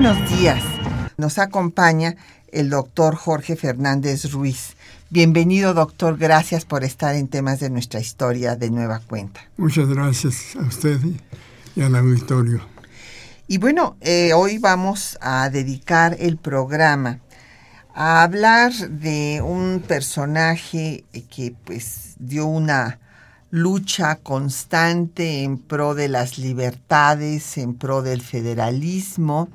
Buenos días. Nos acompaña el doctor Jorge Fernández Ruiz. Bienvenido, doctor. Gracias por estar en temas de nuestra historia de nueva cuenta. Muchas gracias a usted y al auditorio. Y bueno, eh, hoy vamos a dedicar el programa a hablar de un personaje que pues dio una lucha constante en pro de las libertades, en pro del federalismo,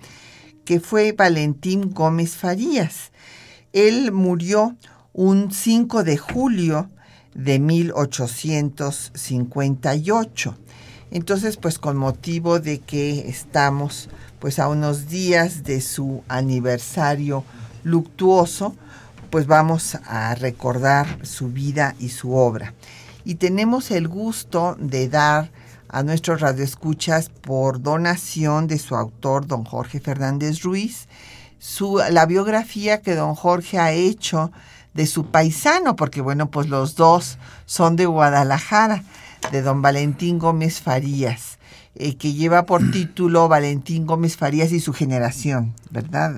que fue Valentín Gómez Farías. Él murió un 5 de julio de 1858. Entonces, pues con motivo de que estamos pues a unos días de su aniversario luctuoso, pues vamos a recordar su vida y su obra y tenemos el gusto de dar a nuestros radioescuchas por donación de su autor, don Jorge Fernández Ruiz, su, la biografía que don Jorge ha hecho de su paisano, porque bueno, pues los dos son de Guadalajara, de don Valentín Gómez Farías, eh, que lleva por título Valentín Gómez Farías y su generación, ¿verdad?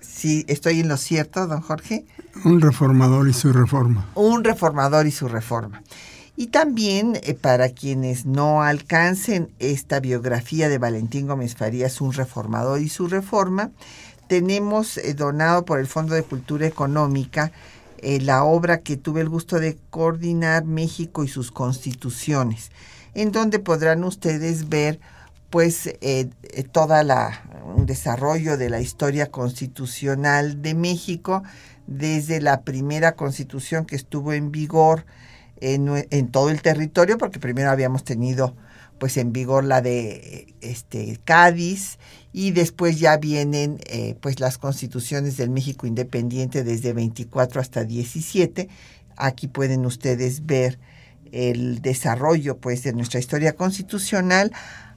Sí, estoy en lo cierto, don Jorge. Un reformador y su reforma. Un reformador y su reforma. Y también eh, para quienes no alcancen esta biografía de Valentín Gómez Farías, un reformador y su reforma, tenemos eh, donado por el Fondo de Cultura Económica eh, la obra que tuve el gusto de coordinar México y sus constituciones, en donde podrán ustedes ver pues toda la un desarrollo de la historia constitucional de México desde la primera constitución que estuvo en vigor en, todo el territorio, porque primero habíamos tenido pues en vigor la de este Cádiz y después ya vienen eh, pues las constituciones del México independiente desde 24 hasta 17. Aquí pueden ustedes ver el desarrollo pues de nuestra historia constitucional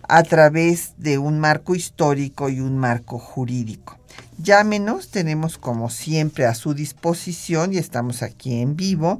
a través de un marco histórico y un marco jurídico. Llámenos, tenemos como siempre a su disposición y estamos aquí en vivo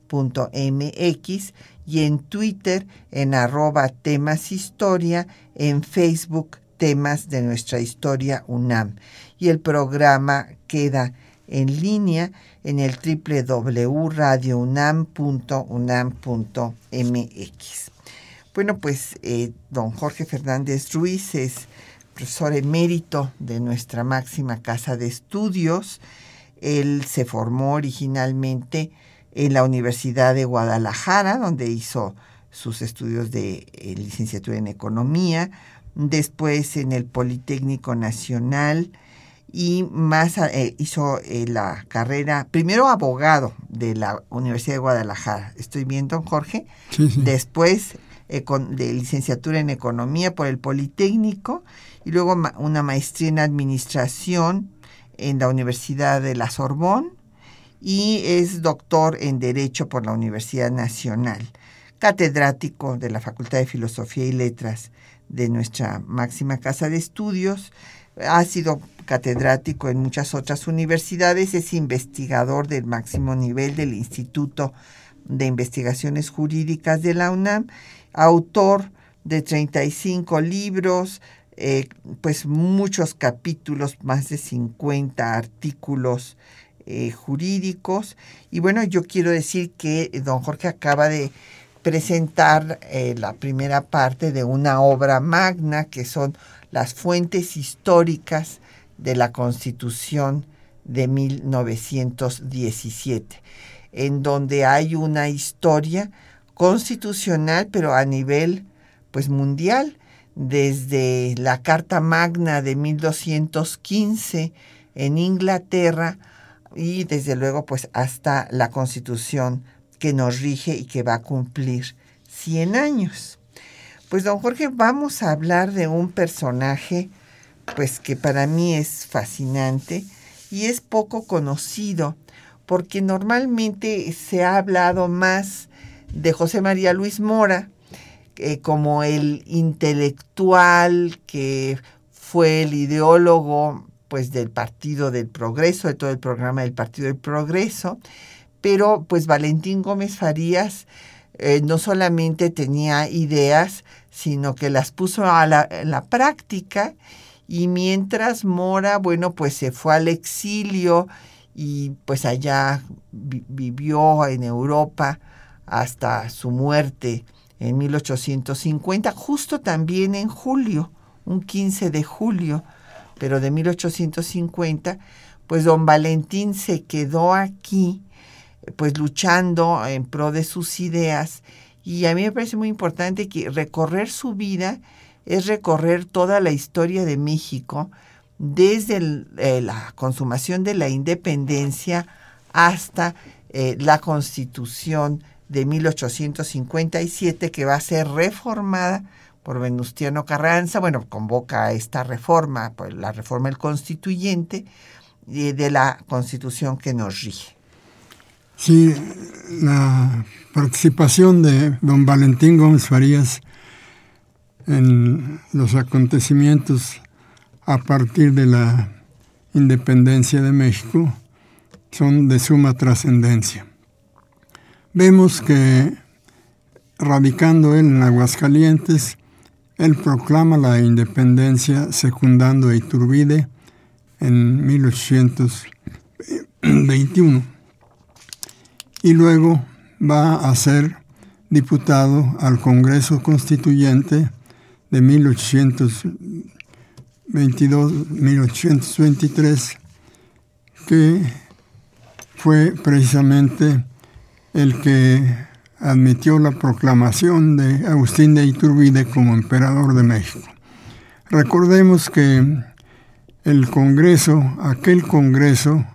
yahoo.com.mx y en Twitter en arroba temas historia, en Facebook temas de nuestra historia UNAM. Y el programa queda en línea en el www.radiounam.unam.mx. Bueno, pues eh, don Jorge Fernández Ruiz es profesor emérito de nuestra máxima casa de estudios. Él se formó originalmente en la Universidad de Guadalajara, donde hizo sus estudios de eh, licenciatura en economía, después en el Politécnico Nacional y más eh, hizo eh, la carrera, primero abogado de la Universidad de Guadalajara, estoy viendo, Jorge, después con, de licenciatura en economía por el Politécnico y luego una maestría en administración en la Universidad de la Sorbonne y es doctor en Derecho por la Universidad Nacional, catedrático de la Facultad de Filosofía y Letras de nuestra máxima casa de estudios, ha sido catedrático en muchas otras universidades, es investigador del máximo nivel del Instituto de Investigaciones Jurídicas de la UNAM, autor de 35 libros, eh, pues muchos capítulos, más de 50 artículos eh, jurídicos. Y bueno, yo quiero decir que don Jorge acaba de presentar eh, la primera parte de una obra magna que son las fuentes históricas de la Constitución de 1917, en donde hay una historia constitucional, pero a nivel pues mundial, desde la Carta Magna de 1215 en Inglaterra y desde luego pues hasta la Constitución que nos rige y que va a cumplir 100 años. Pues don Jorge, vamos a hablar de un personaje pues que para mí es fascinante y es poco conocido porque normalmente se ha hablado más de José María Luis Mora eh, como el intelectual que fue el ideólogo pues del Partido del Progreso, de todo el programa del Partido del Progreso, pero pues Valentín Gómez Farías eh, no solamente tenía ideas, sino que las puso a la, la práctica. Y mientras Mora, bueno, pues se fue al exilio y pues allá vivió en Europa hasta su muerte en 1850, justo también en julio, un 15 de julio, pero de 1850, pues don Valentín se quedó aquí, pues luchando en pro de sus ideas, y a mí me parece muy importante que recorrer su vida es recorrer toda la historia de México desde eh, la consumación de la independencia hasta eh, la constitución de 1857 que va a ser reformada por Venustiano Carranza, bueno, convoca a esta reforma, pues, la reforma del constituyente eh, de la constitución que nos rige. Sí, la participación de don Valentín Gómez Farías en los acontecimientos a partir de la independencia de México son de suma trascendencia. Vemos que radicando él en Aguascalientes, él proclama la independencia secundando a Iturbide en 1821 y luego va a ser diputado al Congreso Constituyente de 1822-1823, que fue precisamente el que admitió la proclamación de Agustín de Iturbide como emperador de México. Recordemos que el Congreso, aquel Congreso,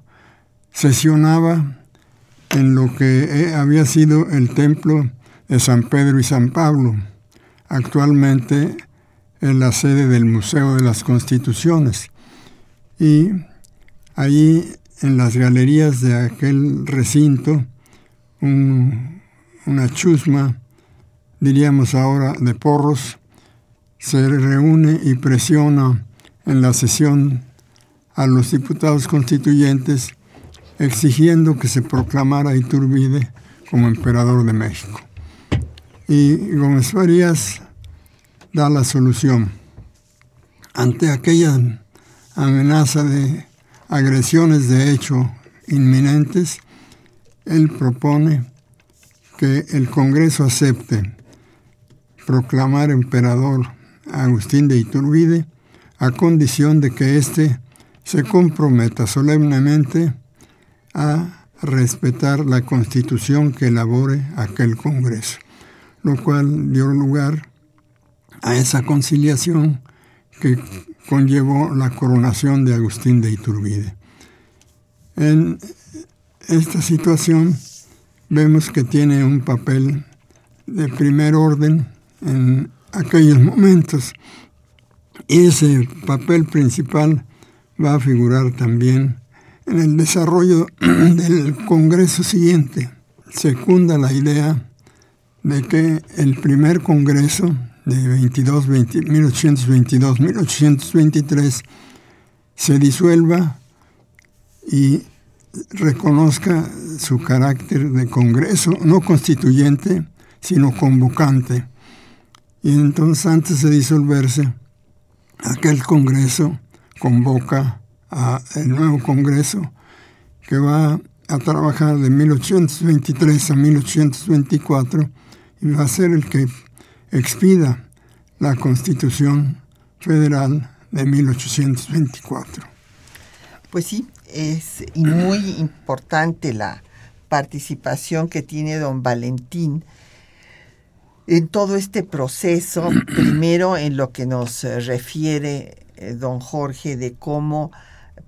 sesionaba en lo que había sido el templo de San Pedro y San Pablo, actualmente en la sede del Museo de las Constituciones. Y allí en las galerías de aquel recinto, una chusma, diríamos ahora, de porros, se reúne y presiona en la sesión a los diputados constituyentes exigiendo que se proclamara Iturbide como emperador de México. Y Gómez Farías da la solución. Ante aquella amenaza de agresiones de hecho inminentes, él propone que el Congreso acepte proclamar emperador a Agustín de Iturbide a condición de que éste se comprometa solemnemente a respetar la constitución que elabore aquel Congreso, lo cual dio lugar a esa conciliación que conllevó la coronación de Agustín de Iturbide. En esta situación vemos que tiene un papel de primer orden en aquellos momentos y ese papel principal va a figurar también en el desarrollo del Congreso siguiente. Secunda la idea de que el primer Congreso de 1822-1823 se disuelva y reconozca su carácter de Congreso, no constituyente, sino convocante. Y entonces, antes de disolverse, aquel Congreso convoca a el nuevo Congreso que va a trabajar de 1823 a 1824 y va a ser el que expida la Constitución Federal de 1824. Pues sí, es muy importante la participación que tiene don Valentín en todo este proceso, primero en lo que nos refiere eh, don Jorge de cómo,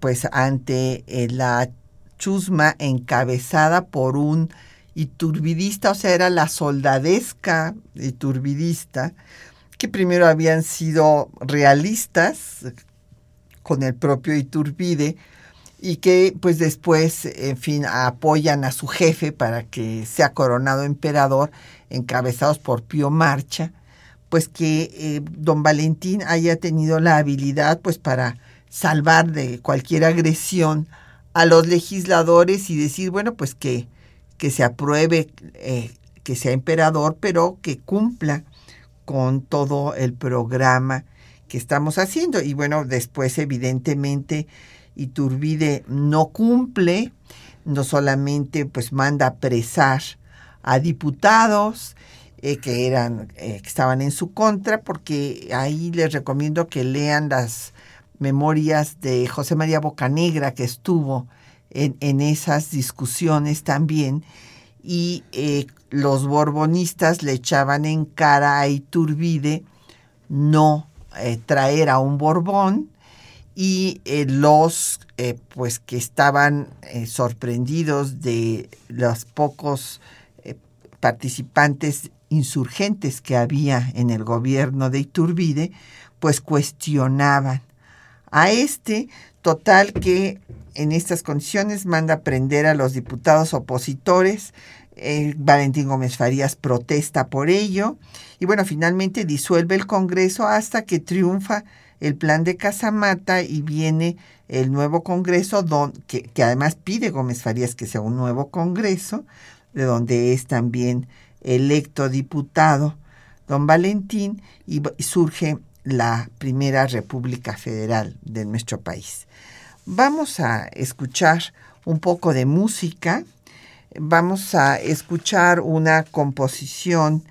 pues ante eh, la chusma encabezada por un iturbidista, o sea, era la soldadesca iturbidista, que primero habían sido realistas con el propio Iturbide y que pues después, en fin, apoyan a su jefe para que sea coronado emperador, encabezados por Pío Marcha, pues que eh, don Valentín haya tenido la habilidad pues para salvar de cualquier agresión a los legisladores y decir, bueno, pues que, que se apruebe eh, que sea emperador, pero que cumpla con todo el programa que estamos haciendo. Y bueno, después evidentemente Iturbide no cumple, no solamente pues manda apresar a diputados eh, que eran eh, que estaban en su contra, porque ahí les recomiendo que lean las memorias de José María Bocanegra que estuvo en, en esas discusiones también y eh, los borbonistas le echaban en cara a Iturbide no eh, traer a un Borbón y eh, los pues que estaban sorprendidos de los pocos participantes insurgentes que había en el gobierno de Iturbide, pues cuestionaban a este total que en estas condiciones manda prender a los diputados opositores. Eh, Valentín Gómez Farías protesta por ello. Y bueno, finalmente disuelve el Congreso hasta que triunfa el plan de Casamata y viene el nuevo Congreso, que, que además pide Gómez Farías que sea un nuevo Congreso, de donde es también electo diputado don Valentín y surge la primera República Federal de nuestro país. Vamos a escuchar un poco de música. Vamos a escuchar una composición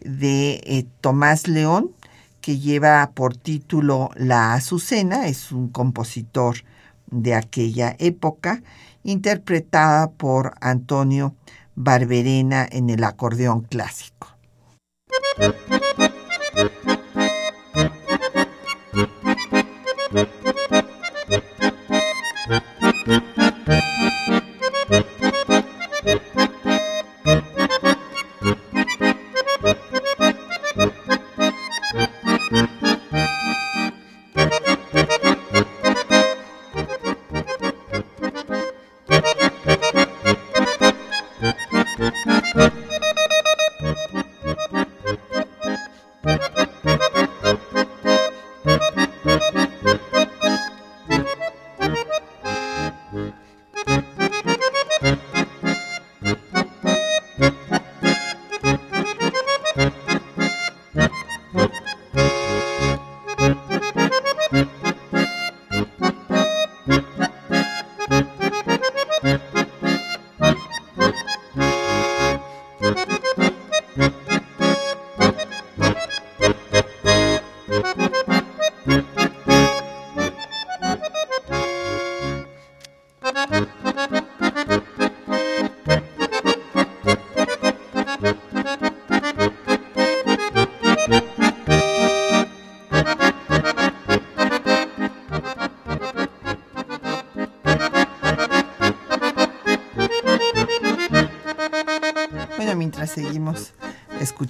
de eh, Tomás León que lleva por título La Azucena. Es un compositor de aquella época, interpretada por Antonio Barberena en el acordeón clásico.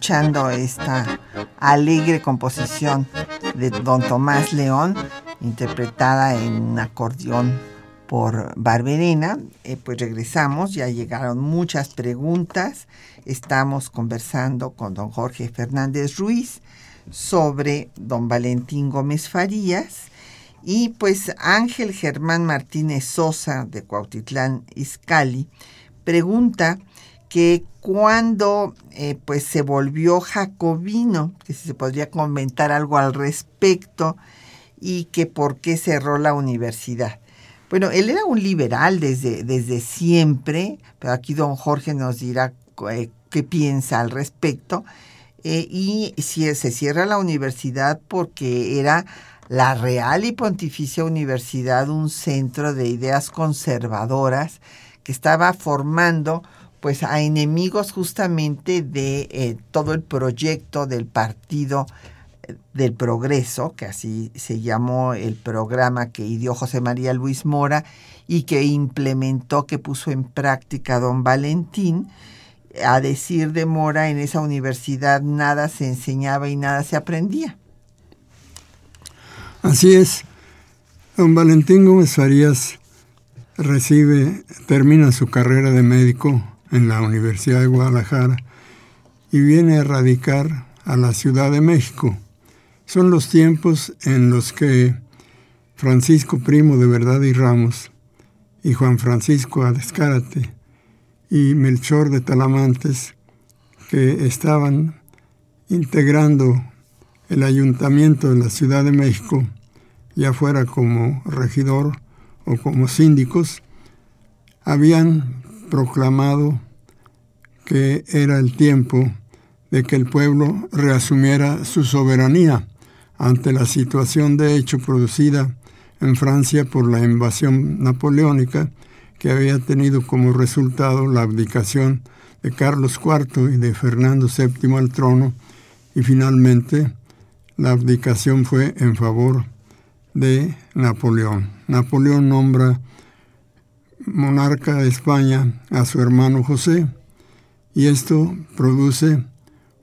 Escuchando esta alegre composición de don Tomás León, interpretada en acordeón por Barberena. Eh, pues regresamos, ya llegaron muchas preguntas. Estamos conversando con don Jorge Fernández Ruiz sobre don Valentín Gómez Farías. Y pues Ángel Germán Martínez Sosa de Cuautitlán Izcalli pregunta que cuando eh, pues se volvió jacobino, que si se podría comentar algo al respecto, y que por qué cerró la universidad. Bueno, él era un liberal desde, desde siempre, pero aquí don Jorge nos dirá eh, qué piensa al respecto. Eh, y si, se cierra la universidad porque era la Real y Pontificia Universidad un centro de ideas conservadoras que estaba formando pues a enemigos justamente de eh, todo el proyecto del Partido eh, del Progreso, que así se llamó el programa que ideó José María Luis Mora y que implementó, que puso en práctica don Valentín. A decir de Mora, en esa universidad nada se enseñaba y nada se aprendía. Así es. Don Valentín Gómez Farías recibe, termina su carrera de médico en la Universidad de Guadalajara y viene a radicar a la Ciudad de México. Son los tiempos en los que Francisco Primo de Verdad y Ramos y Juan Francisco Adescárate y Melchor de Talamantes, que estaban integrando el ayuntamiento de la Ciudad de México, ya fuera como regidor o como síndicos, habían proclamado que era el tiempo de que el pueblo reasumiera su soberanía ante la situación de hecho producida en Francia por la invasión napoleónica que había tenido como resultado la abdicación de Carlos IV y de Fernando VII al trono y finalmente la abdicación fue en favor de Napoleón. Napoleón nombra monarca de España a su hermano José y esto produce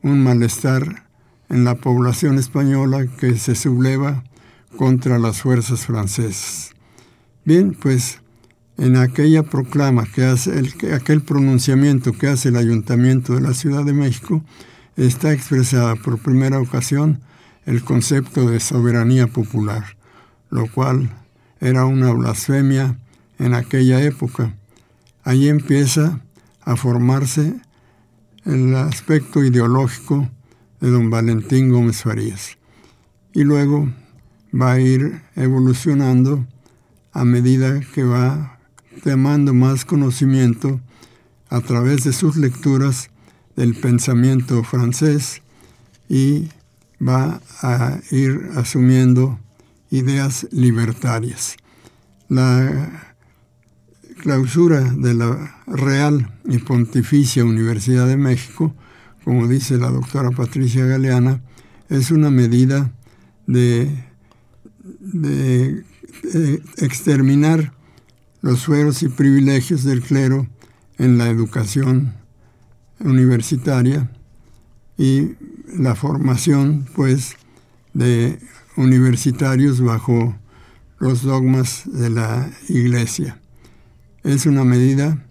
un malestar en la población española que se subleva contra las fuerzas francesas. Bien, pues en aquella proclama que hace, el, aquel pronunciamiento que hace el Ayuntamiento de la Ciudad de México, está expresada por primera ocasión el concepto de soberanía popular, lo cual era una blasfemia en aquella época. Ahí empieza a formarse el aspecto ideológico de don Valentín Gómez Farías. Y luego va a ir evolucionando a medida que va tomando más conocimiento a través de sus lecturas del pensamiento francés y va a ir asumiendo ideas libertarias. La clausura de la Real y Pontificia Universidad de México, como dice la doctora Patricia Galeana, es una medida de, de, exterminar los fueros y privilegios del clero en la educación universitaria y la formación, pues, de universitarios bajo los dogmas de la Iglesia. Es una medida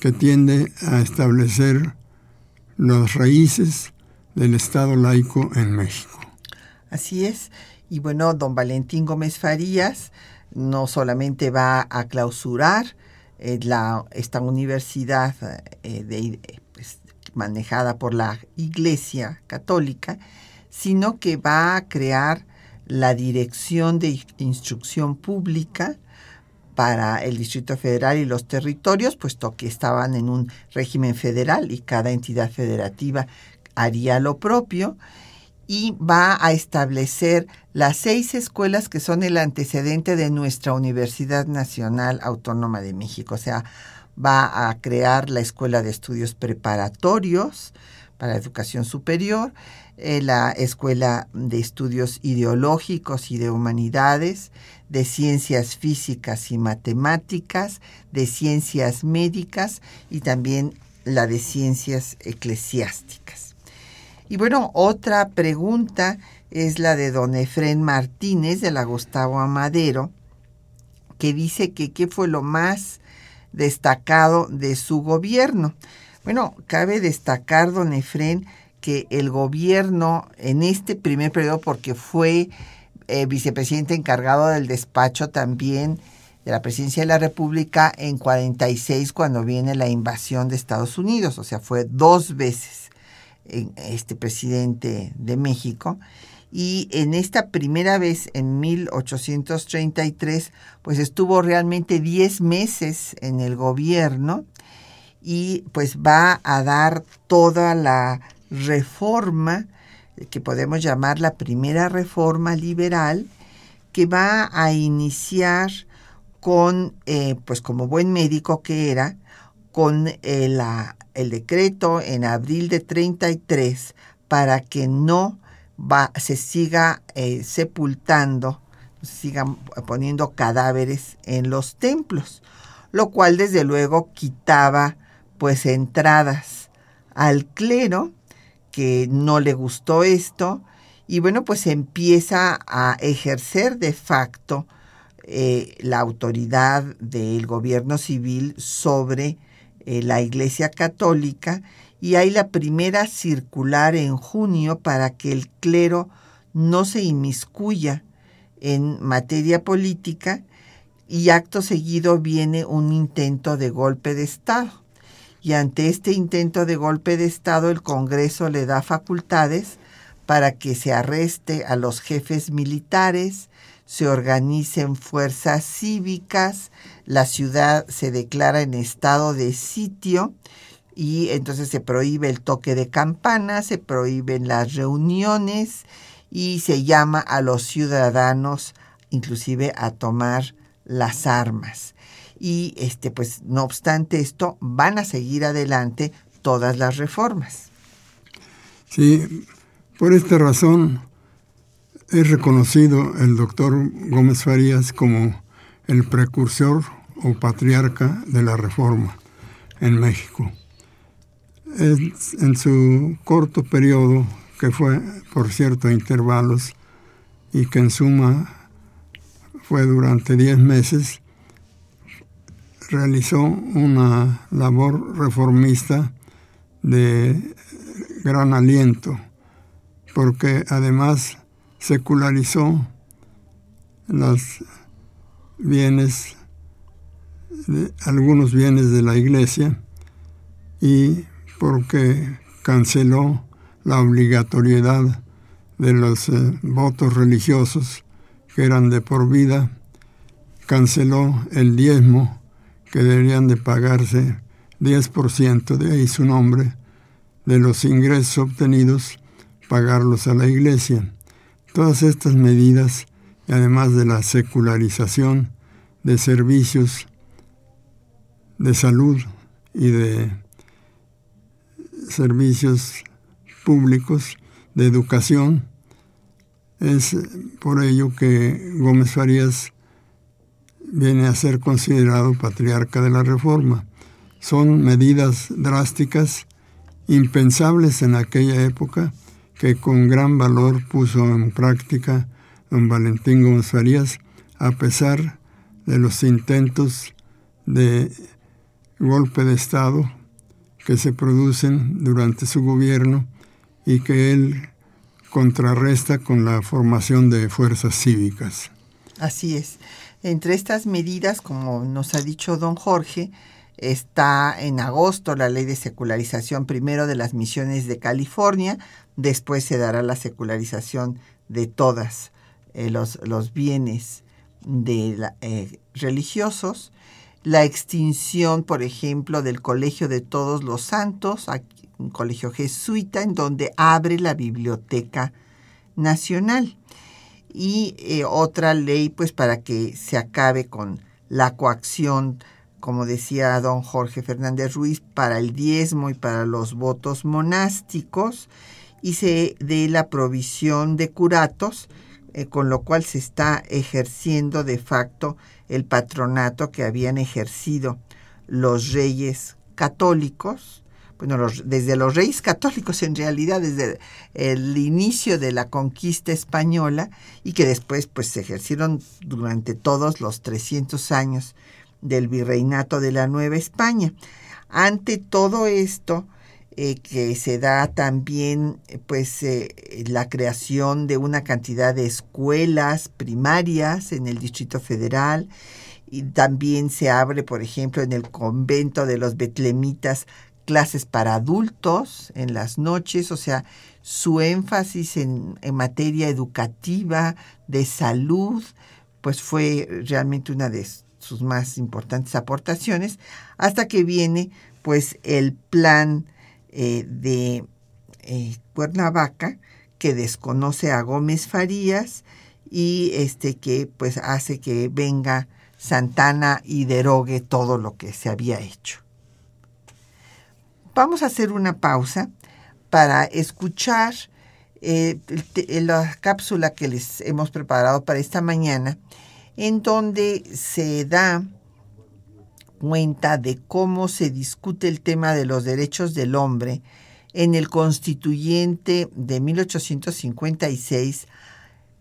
que tiende a establecer las raíces del Estado laico en México. Así es. Y bueno, don Valentín Gómez Farías no solamente va a clausurar eh, la, esta universidad eh, de, pues, manejada por la Iglesia Católica, sino que va a crear la Dirección de Instrucción Pública para el Distrito Federal y los territorios, puesto que estaban en un régimen federal y cada entidad federativa haría lo propio, y va a establecer las seis escuelas que son el antecedente de nuestra Universidad Nacional Autónoma de México. O sea, va a crear la Escuela de Estudios Preparatorios para Educación Superior, eh, la Escuela de Estudios Ideológicos y de Humanidades, de Ciencias Físicas y Matemáticas, de Ciencias Médicas y también la de Ciencias Eclesiásticas. Y bueno, otra pregunta es la de don Efren Martínez de la Gustavo Amadero, que dice que qué fue lo más destacado de su gobierno. Bueno, cabe destacar, don Efren, que el gobierno en este primer periodo, porque fue eh, vicepresidente encargado del despacho también de la presidencia de la República en 46 cuando viene la invasión de Estados Unidos, o sea, fue dos veces este presidente de México. Y en esta primera vez, en 1833, pues estuvo realmente 10 meses en el gobierno y pues va a dar toda la reforma que podemos llamar la primera reforma liberal que va a iniciar con, eh, pues como buen médico que era, con el, eh, el decreto en abril de 33 para que no va, se siga eh, sepultando, se sigan poniendo cadáveres en los templos, lo cual desde luego quitaba pues entradas al clero que no le gustó esto y bueno pues empieza a ejercer de facto eh, la autoridad del gobierno civil sobre eh, la Iglesia Católica y hay la primera circular en junio para que el clero no se inmiscuya en materia política y acto seguido viene un intento de golpe de Estado. Y ante este intento de golpe de Estado el Congreso le da facultades para que se arreste a los jefes militares, se organicen fuerzas cívicas, la ciudad se declara en estado de sitio y entonces se prohíbe el toque de campana, se prohíben las reuniones y se llama a los ciudadanos inclusive a tomar las armas. Y este pues no obstante esto van a seguir adelante todas las reformas. Sí, por esta razón es reconocido el doctor Gómez Farías como el precursor o patriarca de la reforma en México en su corto periodo, que fue, por cierto, intervalos, y que en suma fue durante 10 meses, realizó una labor reformista de gran aliento, porque además secularizó los bienes, algunos bienes de la iglesia y porque canceló la obligatoriedad de los eh, votos religiosos que eran de por vida, canceló el diezmo que deberían de pagarse 10%, de ahí su nombre, de los ingresos obtenidos, pagarlos a la iglesia. Todas estas medidas, además de la secularización de servicios de salud y de servicios públicos de educación. Es por ello que Gómez Farías viene a ser considerado patriarca de la reforma. Son medidas drásticas, impensables en aquella época, que con gran valor puso en práctica don Valentín Gómez Farías, a pesar de los intentos de golpe de Estado que se producen durante su gobierno y que él contrarresta con la formación de fuerzas cívicas. Así es. Entre estas medidas, como nos ha dicho don Jorge, está en agosto la ley de secularización primero de las misiones de California, después se dará la secularización de todas eh, los, los, bienes de eh, religiosos la extinción, por ejemplo, del Colegio de Todos los Santos, un colegio jesuita, en donde abre la Biblioteca Nacional. Y eh, otra ley, pues, para que se acabe con la coacción, como decía don Jorge Fernández Ruiz, para el diezmo y para los votos monásticos, y se dé la provisión de curatos, eh, con lo cual se está ejerciendo de facto el patronato que habían ejercido los reyes católicos, bueno, desde los reyes católicos en realidad, desde el inicio de la conquista española y que después pues se ejercieron durante todos los 300 años del virreinato de la Nueva España. Ante todo esto, eh, que se da también pues eh, la creación de una cantidad de escuelas primarias en el Distrito Federal y también se abre, por ejemplo, en el convento de los betlemitas clases para adultos en las noches, o sea, su énfasis en, materia educativa, de salud, pues fue realmente una de sus más importantes aportaciones, hasta que viene pues el plan eh, de eh, Cuernavaca que desconoce a Gómez Farías y este que pues hace que venga Santana y derogue todo lo que se había hecho. Vamos a hacer una pausa para escuchar eh, la cápsula que les hemos preparado para esta mañana, en donde se da cuenta de cómo se discute el tema de los derechos del hombre en el constituyente de 1856,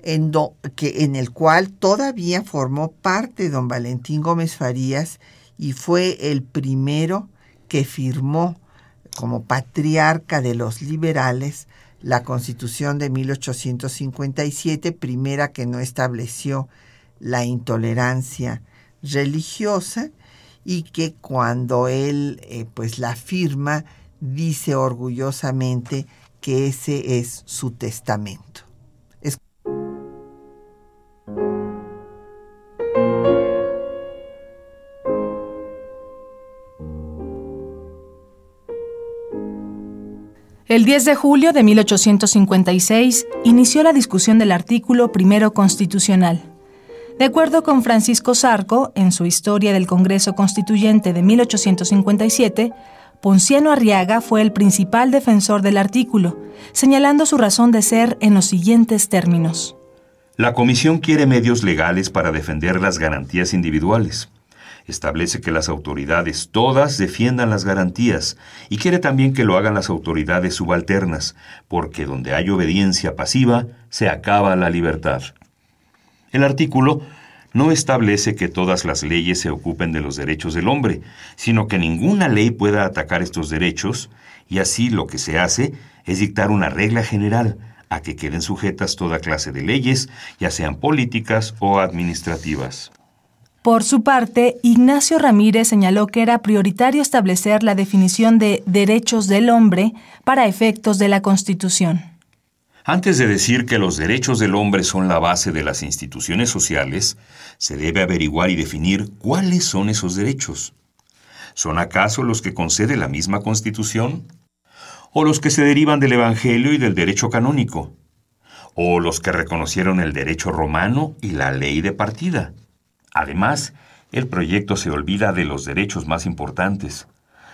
en, que, en el cual todavía formó parte don Valentín Gómez Farías y fue el primero que firmó como patriarca de los liberales la constitución de 1857, primera que no estableció la intolerancia religiosa y que cuando él eh, pues la firma dice orgullosamente que ese es su testamento. El 10 de julio de 1856 inició la discusión del artículo primero constitucional. De acuerdo con Francisco Sarco, en su Historia del Congreso Constituyente de 1857, Ponciano Arriaga fue el principal defensor del artículo, señalando su razón de ser en los siguientes términos. La Comisión quiere medios legales para defender las garantías individuales. Establece que las autoridades todas defiendan las garantías y quiere también que lo hagan las autoridades subalternas, porque donde hay obediencia pasiva se acaba la libertad. El artículo no establece que todas las leyes se ocupen de los derechos del hombre, sino que ninguna ley pueda atacar estos derechos, y así lo que se hace es dictar una regla general a que queden sujetas toda clase de leyes, ya sean políticas o administrativas. Por su parte, Ignacio Ramírez señaló que era prioritario establecer la definición de derechos del hombre para efectos de la Constitución. Antes de decir que los derechos del hombre son la base de las instituciones sociales, se debe averiguar y definir cuáles son esos derechos. ¿Son acaso los que concede la misma Constitución? ¿O los que se derivan del Evangelio y del derecho canónico? ¿O los que reconocieron el derecho romano y la ley de partida? Además, el proyecto se olvida de los derechos más importantes.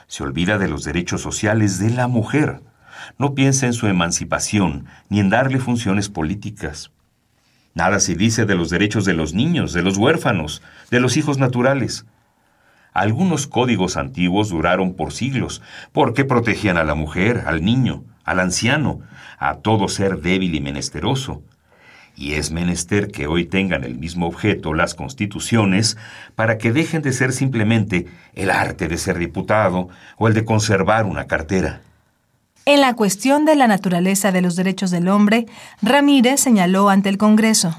Se olvida de los derechos sociales de la mujer no piensa en su emancipación ni en darle funciones políticas. Nada se dice de los derechos de los niños, de los huérfanos, de los hijos naturales. Algunos códigos antiguos duraron por siglos, porque protegían a la mujer, al niño, al anciano, a todo ser débil y menesteroso. Y es menester que hoy tengan el mismo objeto las constituciones para que dejen de ser simplemente el arte de ser diputado o el de conservar una cartera. En la cuestión de la naturaleza de los derechos del hombre, Ramírez señaló ante el Congreso.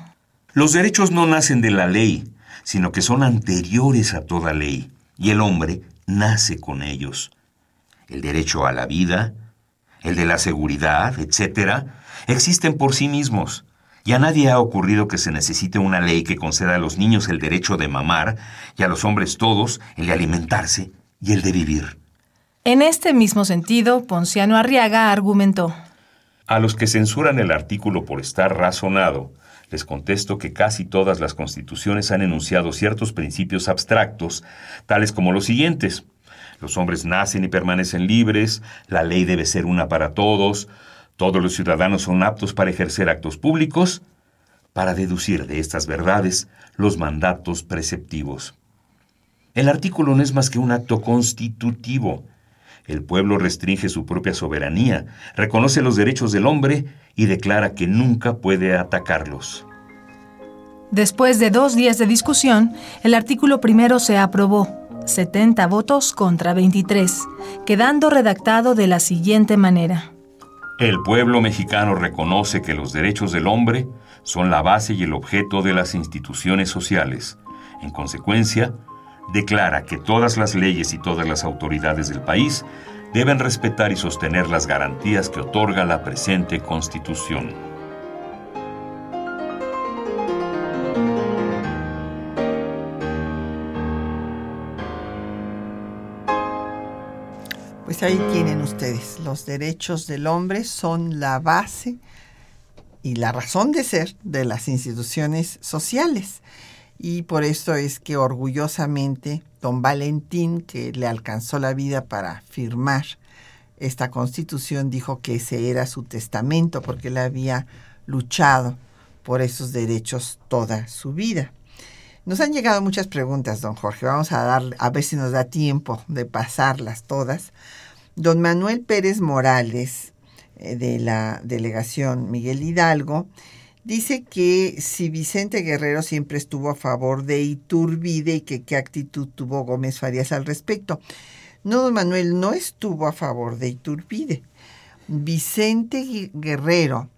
Los derechos no nacen de la ley, sino que son anteriores a toda ley, y el hombre nace con ellos. El derecho a la vida, el de la seguridad, etc., existen por sí mismos. Y a nadie ha ocurrido que se necesite una ley que conceda a los niños el derecho de mamar y a los hombres todos el de alimentarse y el de vivir. En este mismo sentido, Ponciano Arriaga argumentó. A los que censuran el artículo por estar razonado, les contesto que casi todas las constituciones han enunciado ciertos principios abstractos, tales como los siguientes. Los hombres nacen y permanecen libres, la ley debe ser una para todos, todos los ciudadanos son aptos para ejercer actos públicos, para deducir de estas verdades los mandatos preceptivos. El artículo no es más que un acto constitutivo, el pueblo restringe su propia soberanía, reconoce los derechos del hombre y declara que nunca puede atacarlos. Después de dos días de discusión, el artículo primero se aprobó, 70 votos contra 23, quedando redactado de la siguiente manera. El pueblo mexicano reconoce que los derechos del hombre son la base y el objeto de las instituciones sociales. En consecuencia, declara que todas las leyes y todas las autoridades del país deben respetar y sostener las garantías que otorga la presente Constitución. Pues ahí tienen ustedes, los derechos del hombre son la base y la razón de ser de las instituciones sociales. Y por esto es que orgullosamente don Valentín, que le alcanzó la vida para firmar esta constitución, dijo que ese era su testamento porque él había luchado por esos derechos toda su vida. Nos han llegado muchas preguntas, don Jorge. Vamos a dar, a ver si nos da tiempo de pasarlas todas. Don Manuel Pérez Morales, eh, de la delegación Miguel Hidalgo, dice que si Vicente Guerrero siempre estuvo a favor de Iturbide y que qué actitud tuvo Gómez Farías al respecto. No, don Manuel, no estuvo a favor de Iturbide. Vicente Guerrero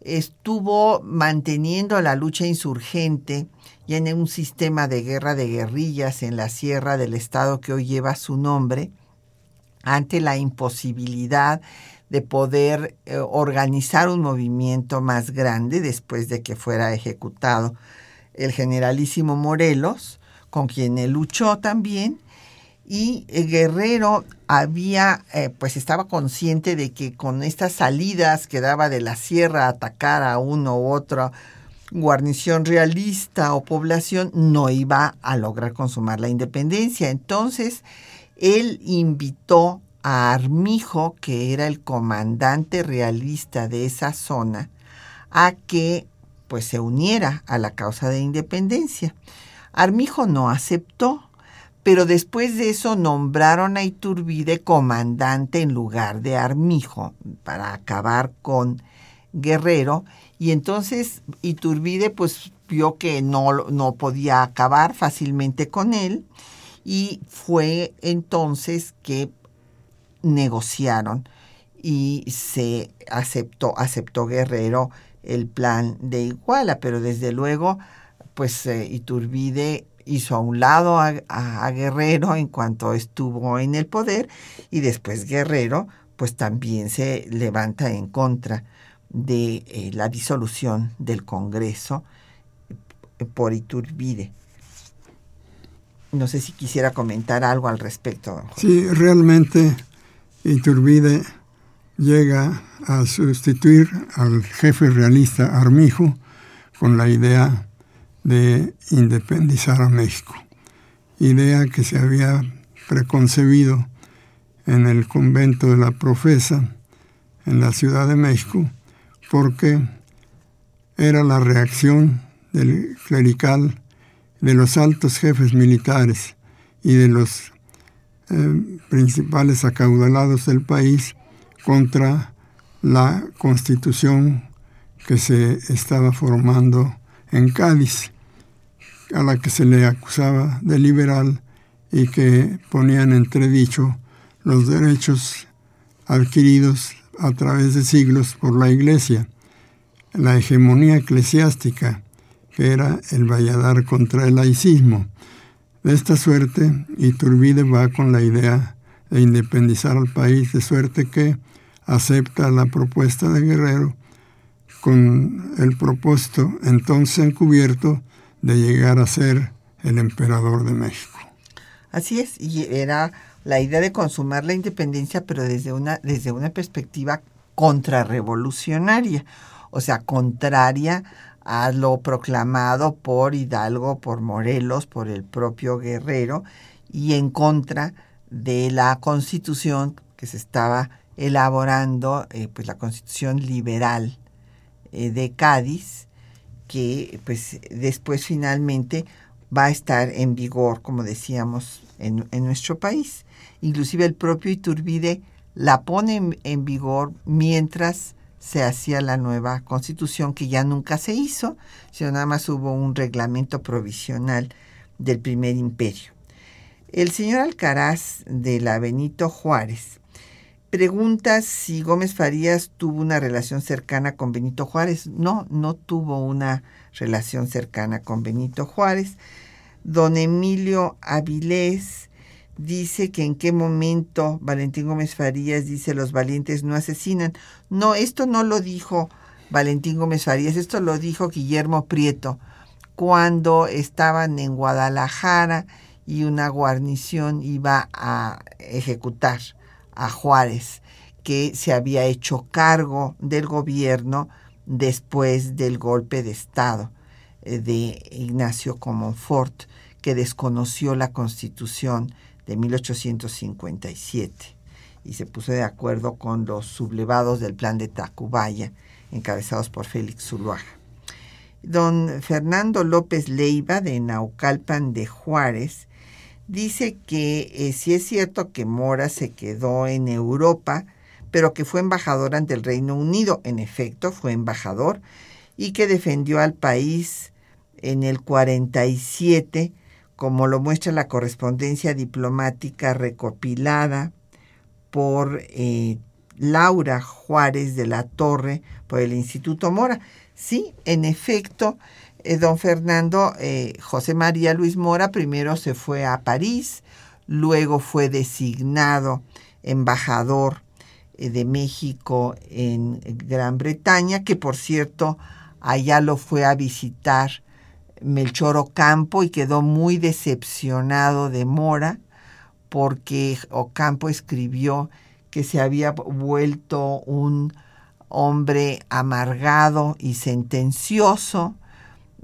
estuvo manteniendo la lucha insurgente y un sistema de guerra de guerrillas en la sierra del estado que hoy lleva su nombre, ante la imposibilidad de poder eh, organizar un movimiento más grande después de que fuera ejecutado el generalísimo Morelos, con quien él luchó también, y eh, Guerrero había, eh, pues estaba consciente de que con estas salidas que daba de la sierra a atacar a uno u otro guarnición realista o población, no iba a lograr consumar la independencia. Entonces, él invitó a Armijo, que era el comandante realista de esa zona, a que pues se uniera a la causa de independencia. Armijo no aceptó, pero después de eso nombraron a Iturbide comandante en lugar de Armijo para acabar con Guerrero y entonces Iturbide pues vio que no, no podía acabar fácilmente con él y fue entonces que negociaron y se aceptó, aceptó Guerrero el plan de Iguala, pero desde luego, pues eh, Iturbide hizo a un lado a, Guerrero en cuanto estuvo en el poder y después Guerrero pues también se levanta en contra de eh, la disolución del Congreso por Iturbide. No sé si quisiera comentar algo al respecto. Sí, realmente Iturbide llega a sustituir al jefe realista Armijo con la idea de independizar a México, idea que se había preconcebido en el convento de la profesa en la Ciudad de México, porque era la reacción del clerical de los altos jefes militares y de los eh, principales acaudalados del país contra la constitución que se estaba formando en Cádiz, a la que se le acusaba de liberal y que ponía en entredicho los derechos adquiridos a través de siglos por la Iglesia, la hegemonía eclesiástica que era el valladar contra el laicismo. De esta suerte, Iturbide va con la idea de independizar al país, de suerte que acepta la propuesta de Guerrero con el propósito entonces encubierto de llegar a ser el emperador de México. Así es, y era la idea de consumar la independencia, pero desde una, desde una perspectiva contrarrevolucionaria, o sea, contraria a lo proclamado por Hidalgo, por Morelos, por el propio Guerrero, y en contra de la constitución que se estaba elaborando, eh, pues la constitución liberal eh, de Cádiz, que pues después finalmente va a estar en vigor, como decíamos, en, en nuestro país. Inclusive el propio Iturbide la pone en vigor mientras se hacía la nueva constitución que ya nunca se hizo, sino nada más hubo un reglamento provisional del primer imperio. El señor Alcaraz de la Benito Juárez pregunta si Gómez Farías tuvo una relación cercana con Benito Juárez. No, no tuvo una relación cercana con Benito Juárez. Don Emilio Avilés dice que en qué momento Valentín Gómez Farías dice los valientes no asesinan. No, esto no lo dijo Valentín Gómez Farías, esto lo dijo Guillermo Prieto cuando estaban en Guadalajara y una guarnición iba a ejecutar a Juárez, que se había hecho cargo del gobierno después del golpe de Estado eh, de Ignacio Comonfort, que desconoció la constitución de 1857 y se puso de acuerdo con los sublevados del plan de Tacubaya, encabezados por Félix Zuluaga. Don Fernando López Leiva, de Naucalpan de Juárez, dice que eh, si es cierto que Mora se quedó en Europa, pero que fue embajador ante el Reino Unido. En efecto, fue embajador y que defendió al país en el 47, como lo muestra la correspondencia diplomática recopilada por eh, Laura Juárez de la Torre por el Instituto Mora. Sí, en efecto, eh, don Fernando eh, José María Luis Mora primero se fue a París, luego fue designado embajador de México en Gran Bretaña, que por cierto allá lo fue a visitar Melchor Ocampo y quedó muy decepcionado de Mora porque Ocampo escribió que se había vuelto un hombre amargado y sentencioso,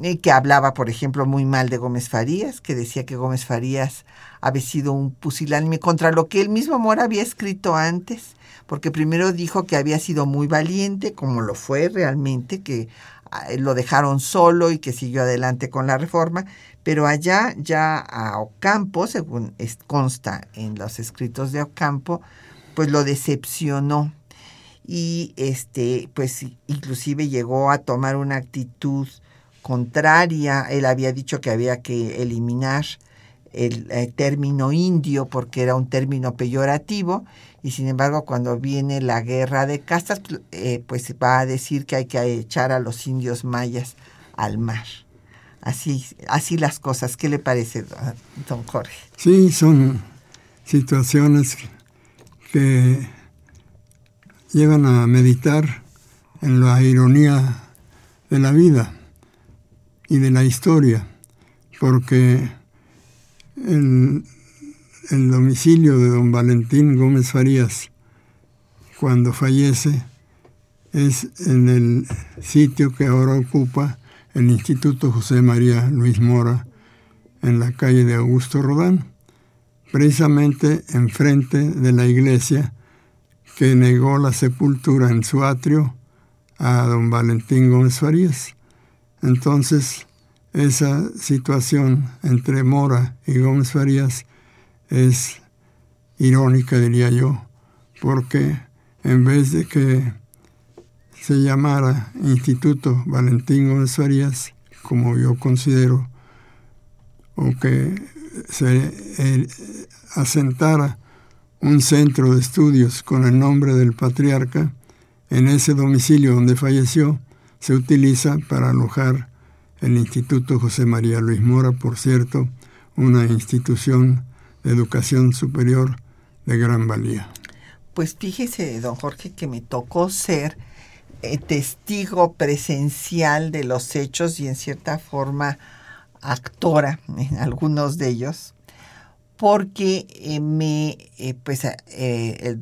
eh, que hablaba, por ejemplo, muy mal de Gómez Farías, que decía que Gómez Farías había sido un pusilánime contra lo que él mismo Mora había escrito antes, porque primero dijo que había sido muy valiente, como lo fue realmente, que lo dejaron solo y que siguió adelante con la reforma, pero allá ya a Ocampo, según consta en los escritos de Ocampo, pues lo decepcionó y este pues inclusive llegó a tomar una actitud contraria. Él había dicho que había que eliminar el, eh, término indio porque era un término peyorativo y sin embargo cuando viene la guerra de castas eh, pues va a decir que hay que echar a los indios mayas al mar. Así, así las cosas. ¿Qué le parece, don Jorge? Sí, son situaciones que llevan a meditar en la ironía de la vida y de la historia, porque el, el domicilio de don Valentín Gómez Farías, cuando fallece, es en el sitio que ahora ocupa el Instituto José María Luis Mora en la calle de Augusto Rodán, precisamente enfrente de la iglesia que negó la sepultura en su atrio a don Valentín Gómez Farías. Entonces, esa situación entre Mora y Gómez Farías es irónica, diría yo, porque en vez de que se llamara Instituto Valentín Gómez Farías, como yo considero, o que se eh, asentara un centro de estudios con el nombre del patriarca, en ese domicilio donde falleció, se utiliza para alojar el Instituto José María Luis Mora, por cierto, una institución de educación superior de gran valía. Pues fíjese, don Jorge, que me tocó ser eh, testigo presencial de los hechos y en cierta forma actora en algunos de ellos, porque eh, me, eh, pues,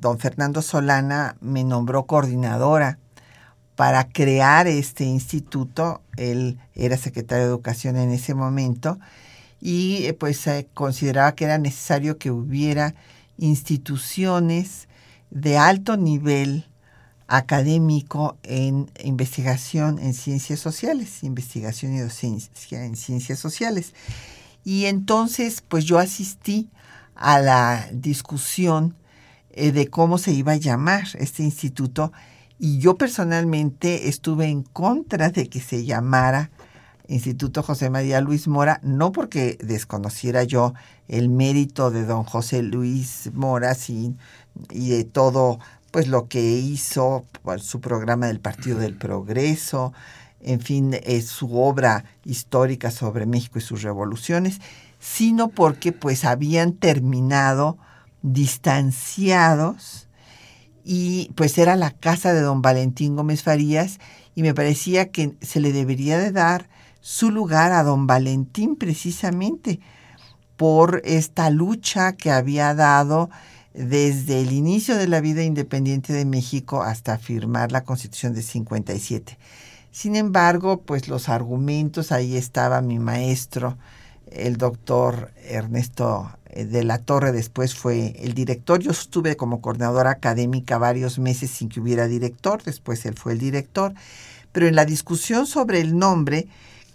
don Fernando Solana me nombró coordinadora para crear este instituto. Él era secretario de Educación en ese momento y pues consideraba que era necesario que hubiera instituciones de alto nivel académico en investigación en ciencias sociales, investigación y docencia en ciencias sociales. Y entonces, pues yo asistí a la discusión eh, de cómo se iba a llamar este instituto y yo personalmente estuve en contra de que se llamara Instituto José María Luis Mora, no porque desconociera yo el mérito de don José Luis Mora y de todo pues lo que hizo, su programa del Partido del Progreso, en fin, eh, su obra histórica sobre México y sus revoluciones, sino porque pues habían terminado distanciados y pues era la casa de don Valentín Gómez Farías y me parecía que se le debería de dar su lugar a don Valentín precisamente por esta lucha que había dado desde el inicio de la vida independiente de México hasta firmar la Constitución de 57. Sin embargo, pues los argumentos, ahí estaba mi maestro, el doctor Ernesto eh, de la Torre, después fue el director. Yo estuve como coordinadora académica varios meses sin que hubiera director, después él fue el director. Pero en la discusión sobre el nombre,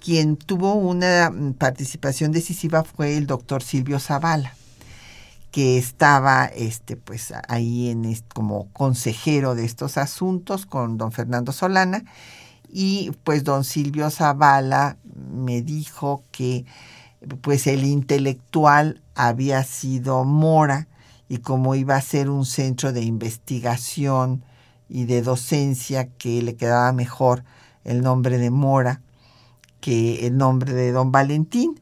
quien tuvo una mm, participación decisiva fue el doctor Silvio Zavala que estaba este, pues, ahí en, como consejero de estos asuntos con don Fernando Solana y pues don Silvio Zavala me dijo que pues el intelectual había sido Mora y como iba a ser un centro de investigación y de docencia que le quedaba mejor el nombre de Mora que el nombre de don Valentín.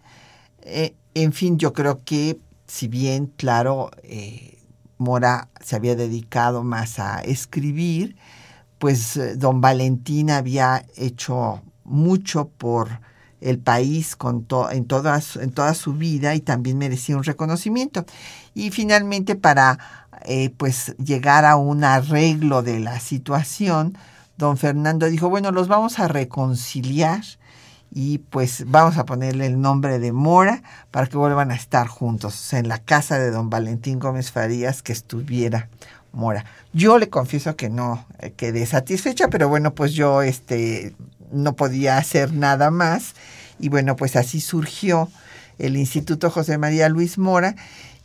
Eh, en fin, yo creo que si bien, claro, eh, Mora se había dedicado más a escribir, pues eh, don Valentín había hecho mucho por el país con en, toda, en toda su vida y también merecía un reconocimiento. Y finalmente para eh, pues llegar a un arreglo de la situación, don Fernando dijo, bueno, los vamos a reconciliar y pues vamos a ponerle el nombre de Mora para que vuelvan a estar juntos en la casa de don Valentín Gómez Farías que estuviera Mora. Yo le confieso que no eh, quedé satisfecha, pero bueno, pues yo este no podía hacer nada más. Y bueno, pues así surgió el Instituto José María Luis Mora.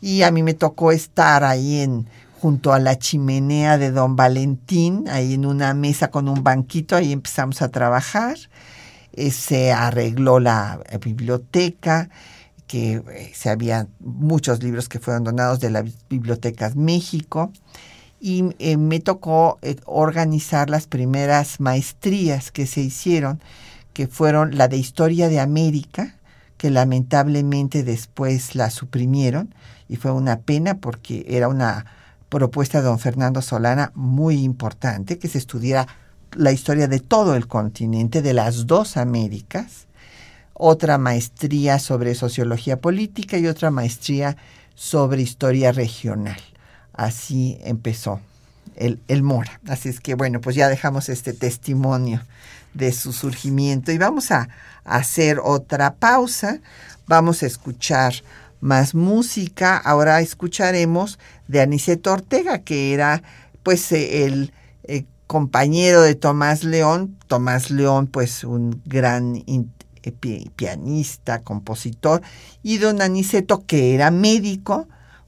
Y a mí me tocó estar ahí en junto a la chimenea de don Valentín, ahí en una mesa con un banquito, ahí empezamos a trabajar. Eh, se arregló la eh, biblioteca, que eh, se habían muchos libros que fueron donados de las bibliotecas México y me tocó organizar las primeras maestrías que se hicieron, que fueron la de Historia de América, que lamentablemente después la suprimieron y fue una pena porque era una propuesta de don Fernando Solana muy importante, que se estudiara la historia de todo el continente, de las dos Américas, otra maestría sobre sociología política y otra maestría sobre historia regional. Así empezó el, el, Mora. Así es que bueno, pues ya dejamos este testimonio de su surgimiento y vamos a, hacer otra pausa. Vamos a escuchar más música. Ahora escucharemos de Aniceto Ortega, que era pues el eh, compañero de Tomás León, Tomás León pues un gran eh, pianista, compositor, y don Aniceto que era médico,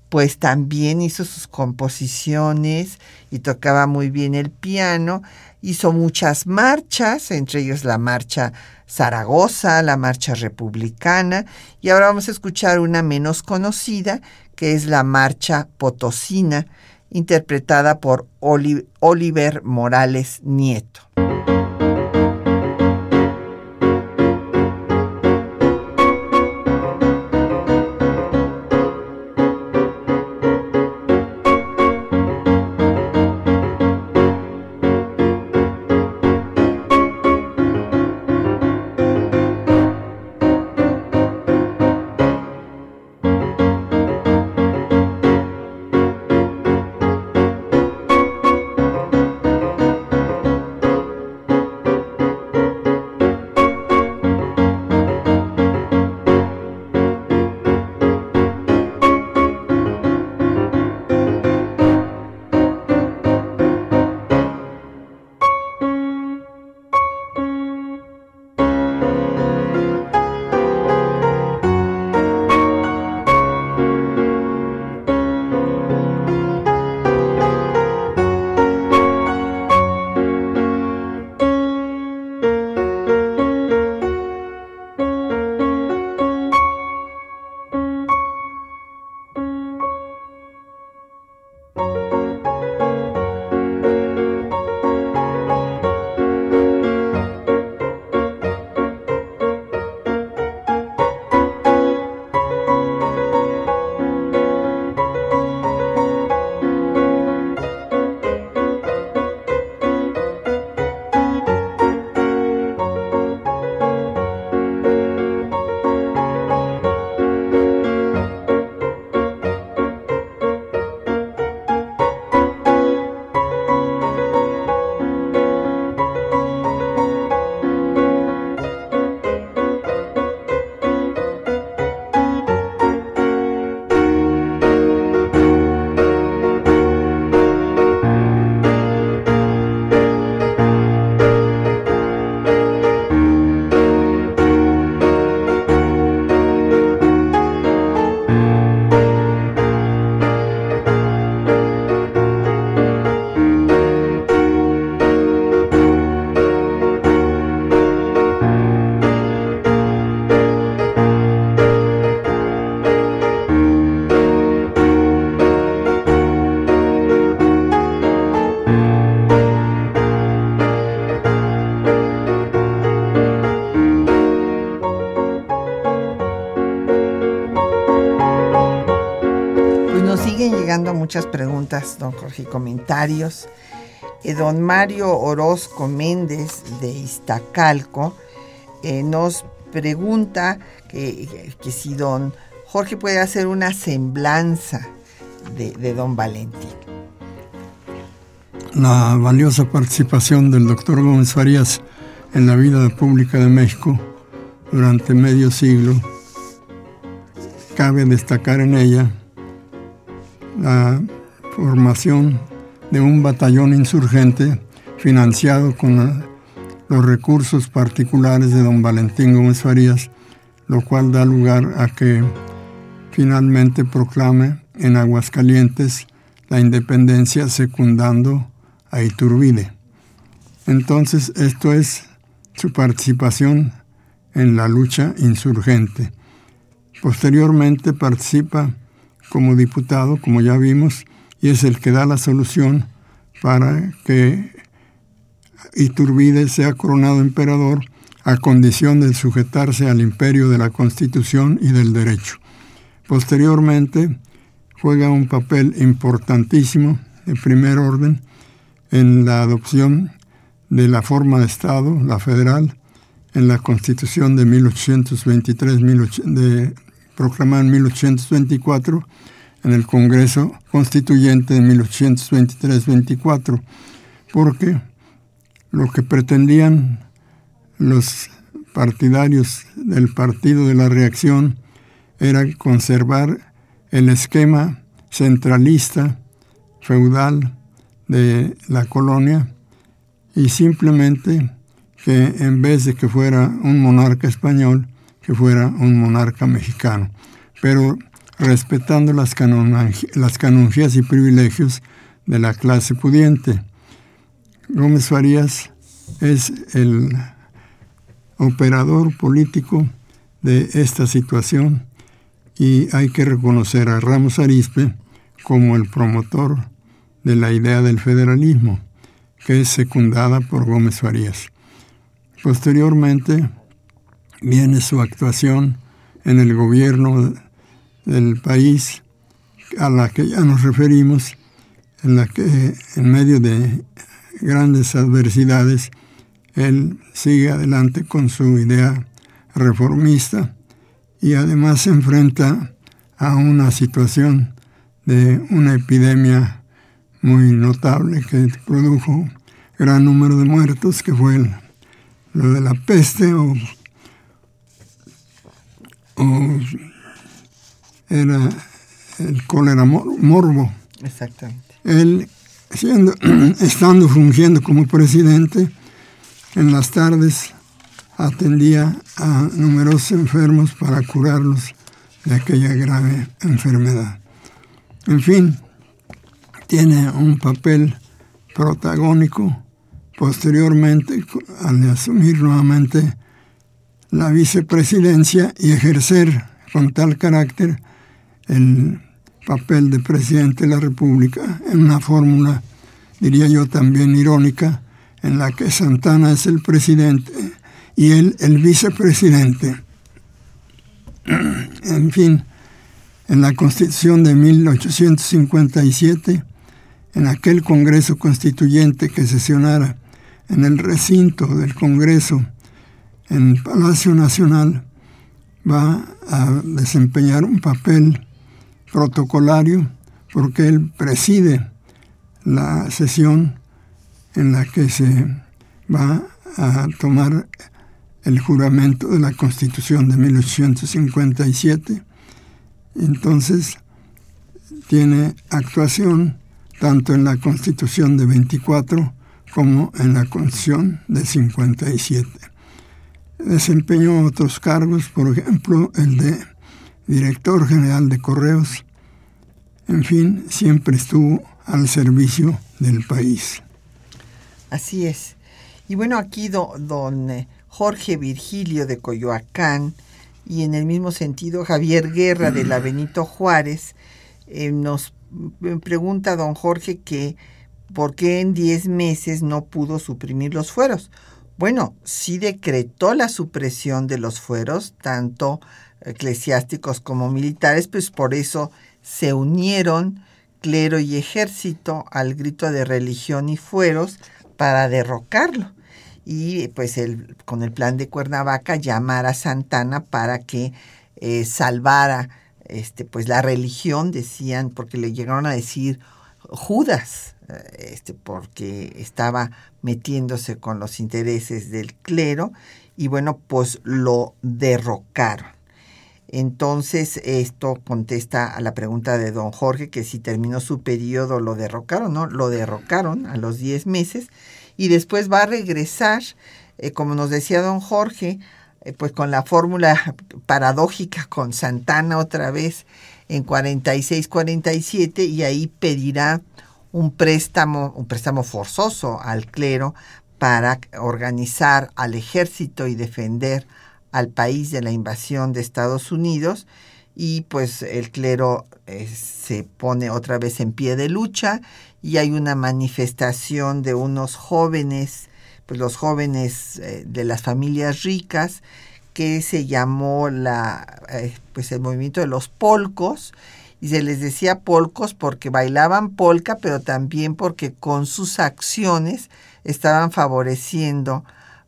pues también hizo sus composiciones y tocaba muy bien el piano, hizo muchas marchas, entre ellos la marcha Zaragoza, la marcha republicana, y ahora vamos a escuchar una menos conocida, que es la marcha potosina, interpretada por Oliver Morales Nieto. Muchas preguntas, don Jorge, comentarios. Eh, don Mario Orozco Méndez de Iztacalco eh, nos pregunta que, si don Jorge puede hacer una semblanza de, de don Valentín. La valiosa participación del doctor Gómez Farías en la vida pública de México durante medio siglo, cabe destacar en ella la formación de un batallón insurgente financiado con los recursos particulares de don Valentín Gómez Farías, lo cual da lugar a que finalmente proclame en Aguascalientes la independencia secundando a Iturbide. Entonces, esto es su participación en la lucha insurgente. Posteriormente participa como diputado, como ya vimos, y es el que da la solución para que Iturbide sea coronado emperador a condición de sujetarse al imperio de la Constitución y del derecho. Posteriormente juega un papel importantísimo de primer orden en la adopción de la forma de Estado, la federal, en la Constitución de 1823, de, proclamada en 1824, en el Congreso Constituyente de 1823-24, porque lo que pretendían los partidarios del Partido de la Reacción era conservar el esquema centralista, feudal de la colonia y simplemente que en vez de que fuera un monarca español, que fuera un monarca mexicano, pero respetando las, las canonjías y privilegios de la clase pudiente. Gómez Farías es el operador político de esta situación y hay que reconocer a Ramos Arispe como el promotor de la idea del federalismo, que es secundada por Gómez Farías. Posteriormente viene su actuación en el gobierno del país a la que ya nos referimos, en la que en medio de grandes adversidades él sigue adelante con su idea reformista y además se enfrenta a una situación de una epidemia muy notable que produjo gran número de muertos, que fue lo de la peste o, era el cólera morbo. Exactamente. Él, siendo, estando fungiendo como presidente, en las tardes atendía a numerosos enfermos para curarlos de aquella grave enfermedad. En fin, tiene un papel protagónico posteriormente al asumir nuevamente la vicepresidencia y ejercer con tal carácter el papel de presidente de la República en una fórmula, diría yo también irónica, en la que Santana es el presidente y él el vicepresidente. En fin, en la Constitución de 1857, en aquel Congreso Constituyente que sesionara en el recinto del Congreso, en el Palacio Nacional, va a desempeñar un papel protocolario porque él preside la sesión en la que se va a tomar el juramento de la Constitución de 1857. Entonces, tiene actuación tanto en la Constitución de 24 como en la Constitución de 57. Desempeñó otros cargos, por ejemplo, el de director general de correos. En fin, siempre estuvo al servicio del país. Así es. Y bueno, aquí don eh, Jorge Virgilio de Coyoacán y en el mismo sentido Javier Guerra de la Benito Juárez eh, nos pregunta don Jorge que por qué en 10 meses no pudo suprimir los fueros. Bueno, sí decretó la supresión de los fueros, tanto eclesiásticos como militares, pues por eso se unieron clero y ejército al grito de religión y fueros para derrocarlo. Y pues el, con el plan de Cuernavaca llamar a Santana para que eh, salvara este, pues la religión, decían, porque le llegaron a decir Judas, este, porque estaba metiéndose con los intereses del clero, y bueno, pues lo derrocaron. Entonces, esto contesta a la pregunta de don Jorge, que si terminó su periodo lo derrocaron, ¿no? Lo derrocaron a los 10 meses y después va a regresar, eh, como nos decía don Jorge, eh, pues con la fórmula paradójica con Santana otra vez en 46-47 y ahí pedirá un préstamo, un préstamo forzoso al clero para organizar al ejército y defender al país de la invasión de Estados Unidos. Y pues el clero eh, se pone otra vez en pie de lucha y hay una manifestación de unos jóvenes, pues los jóvenes eh, de las familias ricas que se llamó la eh, pues el movimiento de los polcos y se les decía polcos porque bailaban polka pero también porque con sus acciones estaban favoreciendo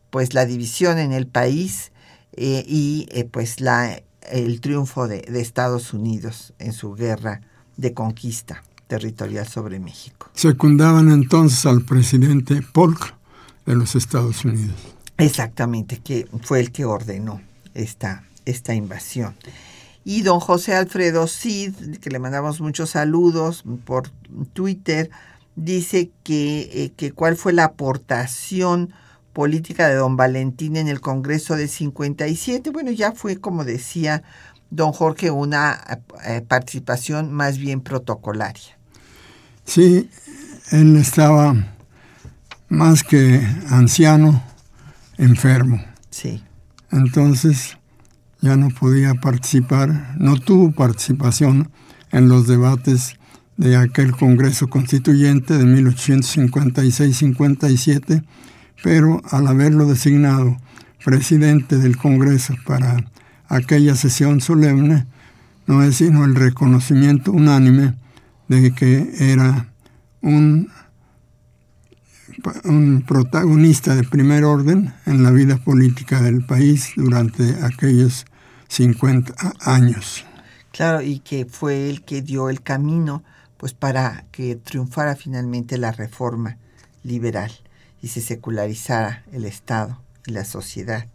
pues la división en el país eh, y eh, pues la, el triunfo de, de, Estados Unidos en su guerra de conquista territorial sobre México. Secundaban entonces al presidente Polk de los Estados Unidos. Exactamente, que fue el que ordenó esta, esta invasión. Y don José Alfredo Cid, que le mandamos muchos saludos por Twitter, dice que, eh, que cuál fue la aportación política de don Valentín en el Congreso de 57. Bueno, ya fue, como decía don Jorge, una eh, participación más bien protocolaria. Sí, él estaba más que anciano, enfermo. Sí. Entonces ya no podía participar, no tuvo participación en los debates de aquel Congreso Constituyente de 1856-57 pero al haberlo designado presidente del Congreso para aquella sesión solemne, no es sino el reconocimiento unánime de que era un, un protagonista de primer orden en la vida política del país durante aquellos 50 años. Claro, y que fue el que dio el camino pues para que triunfara finalmente la reforma liberal y se secularizara el Estado y la sociedad.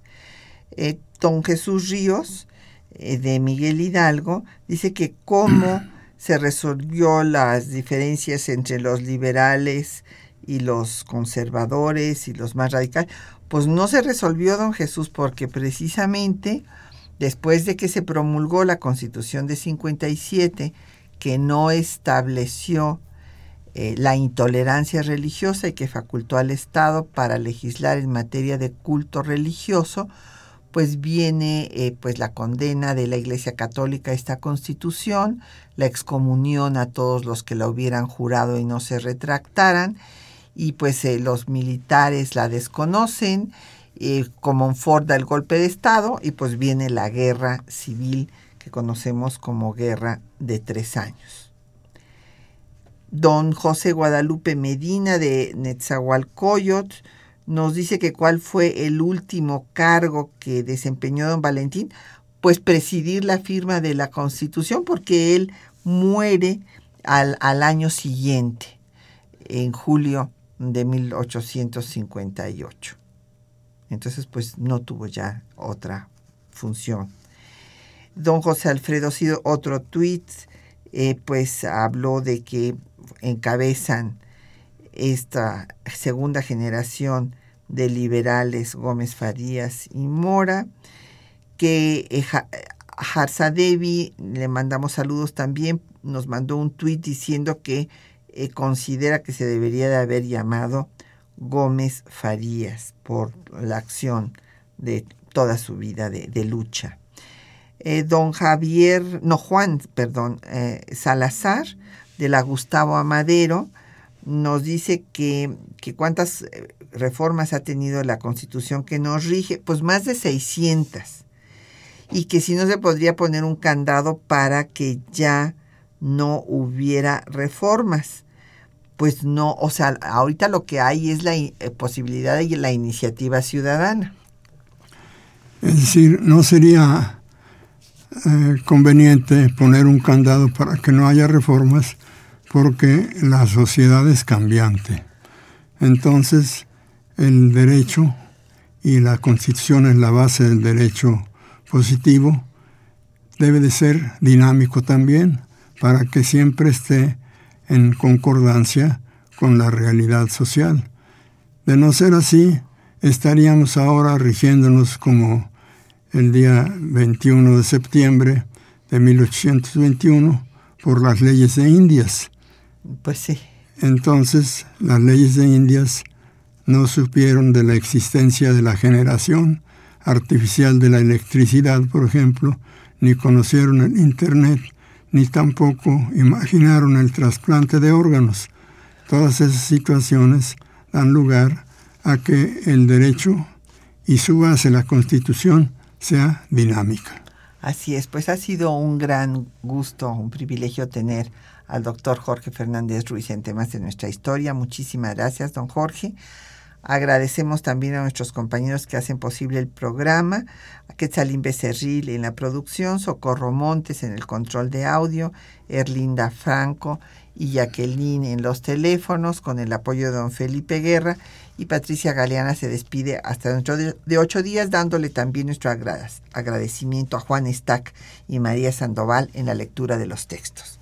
Eh, don Jesús Ríos, eh, de Miguel Hidalgo, dice que cómo se resolvió las diferencias entre los liberales y los conservadores y los más radicales. Pues no se resolvió, don Jesús, porque precisamente después de que se promulgó la Constitución de 57, que no estableció eh, la intolerancia religiosa y que facultó al Estado para legislar en materia de culto religioso, pues viene eh, pues la condena de la Iglesia Católica a esta constitución, la excomunión a todos los que la hubieran jurado y no se retractaran, y pues eh, los militares la desconocen, como Ford el golpe de Estado, y pues viene la guerra civil que conocemos como guerra de tres años. Don José Guadalupe Medina de Netzahualcoyot nos dice que cuál fue el último cargo que desempeñó don Valentín, pues presidir la firma de la Constitución, porque él muere al, al año siguiente, en julio de 1858. Entonces, pues no tuvo ya otra función. Don José Alfredo sido otro tuit, eh, pues habló de que encabezan esta segunda generación de liberales Gómez Farías y Mora, que eh, Harzadevi, le mandamos saludos también, nos mandó un tuit diciendo que eh, considera que se debería de haber llamado Gómez Farías por la acción de toda su vida de, lucha. Eh, don Javier, no Juan, perdón, Salazar, de la Gustavo Amadero, nos dice que, que, cuántas eh, reformas ha tenido la Constitución que nos rige, pues más de 600. Y que si no se podría poner un candado para que ya no hubiera reformas. Pues no, o sea, ahorita lo que hay es la eh, posibilidad de la iniciativa ciudadana. Es decir, no sería eh, conveniente poner un candado para que no haya reformas porque la sociedad es cambiante. Entonces, el derecho y la constitución es la base del derecho positivo, debe de ser dinámico también para que siempre esté en concordancia con la realidad social. De no ser así, estaríamos ahora rigiéndonos como el día 21 de septiembre de 1821 por las leyes de Indias. Pues sí. Entonces, las leyes de Indias no supieron de la existencia de la generación artificial de la electricidad, por ejemplo, ni conocieron el Internet, ni tampoco imaginaron el trasplante de órganos. Todas esas situaciones dan lugar a que el derecho y su base, la Constitución, sea dinámica. Así es, pues ha sido un gran gusto, un privilegio tener al doctor Jorge Fernández Ruiz en temas de nuestra historia. Muchísimas gracias, don Jorge. Agradecemos también a nuestros compañeros que hacen posible el programa, a Quetzalín Becerril en la producción, Socorro Montes en el control de audio, Erlinda Franco y Jacqueline en los teléfonos, con el apoyo de don Felipe Guerra, y Patricia Galeana se despide hasta dentro de ocho días, dándole también nuestro agradecimiento a Juan Stack y María Sandoval en la lectura de los textos.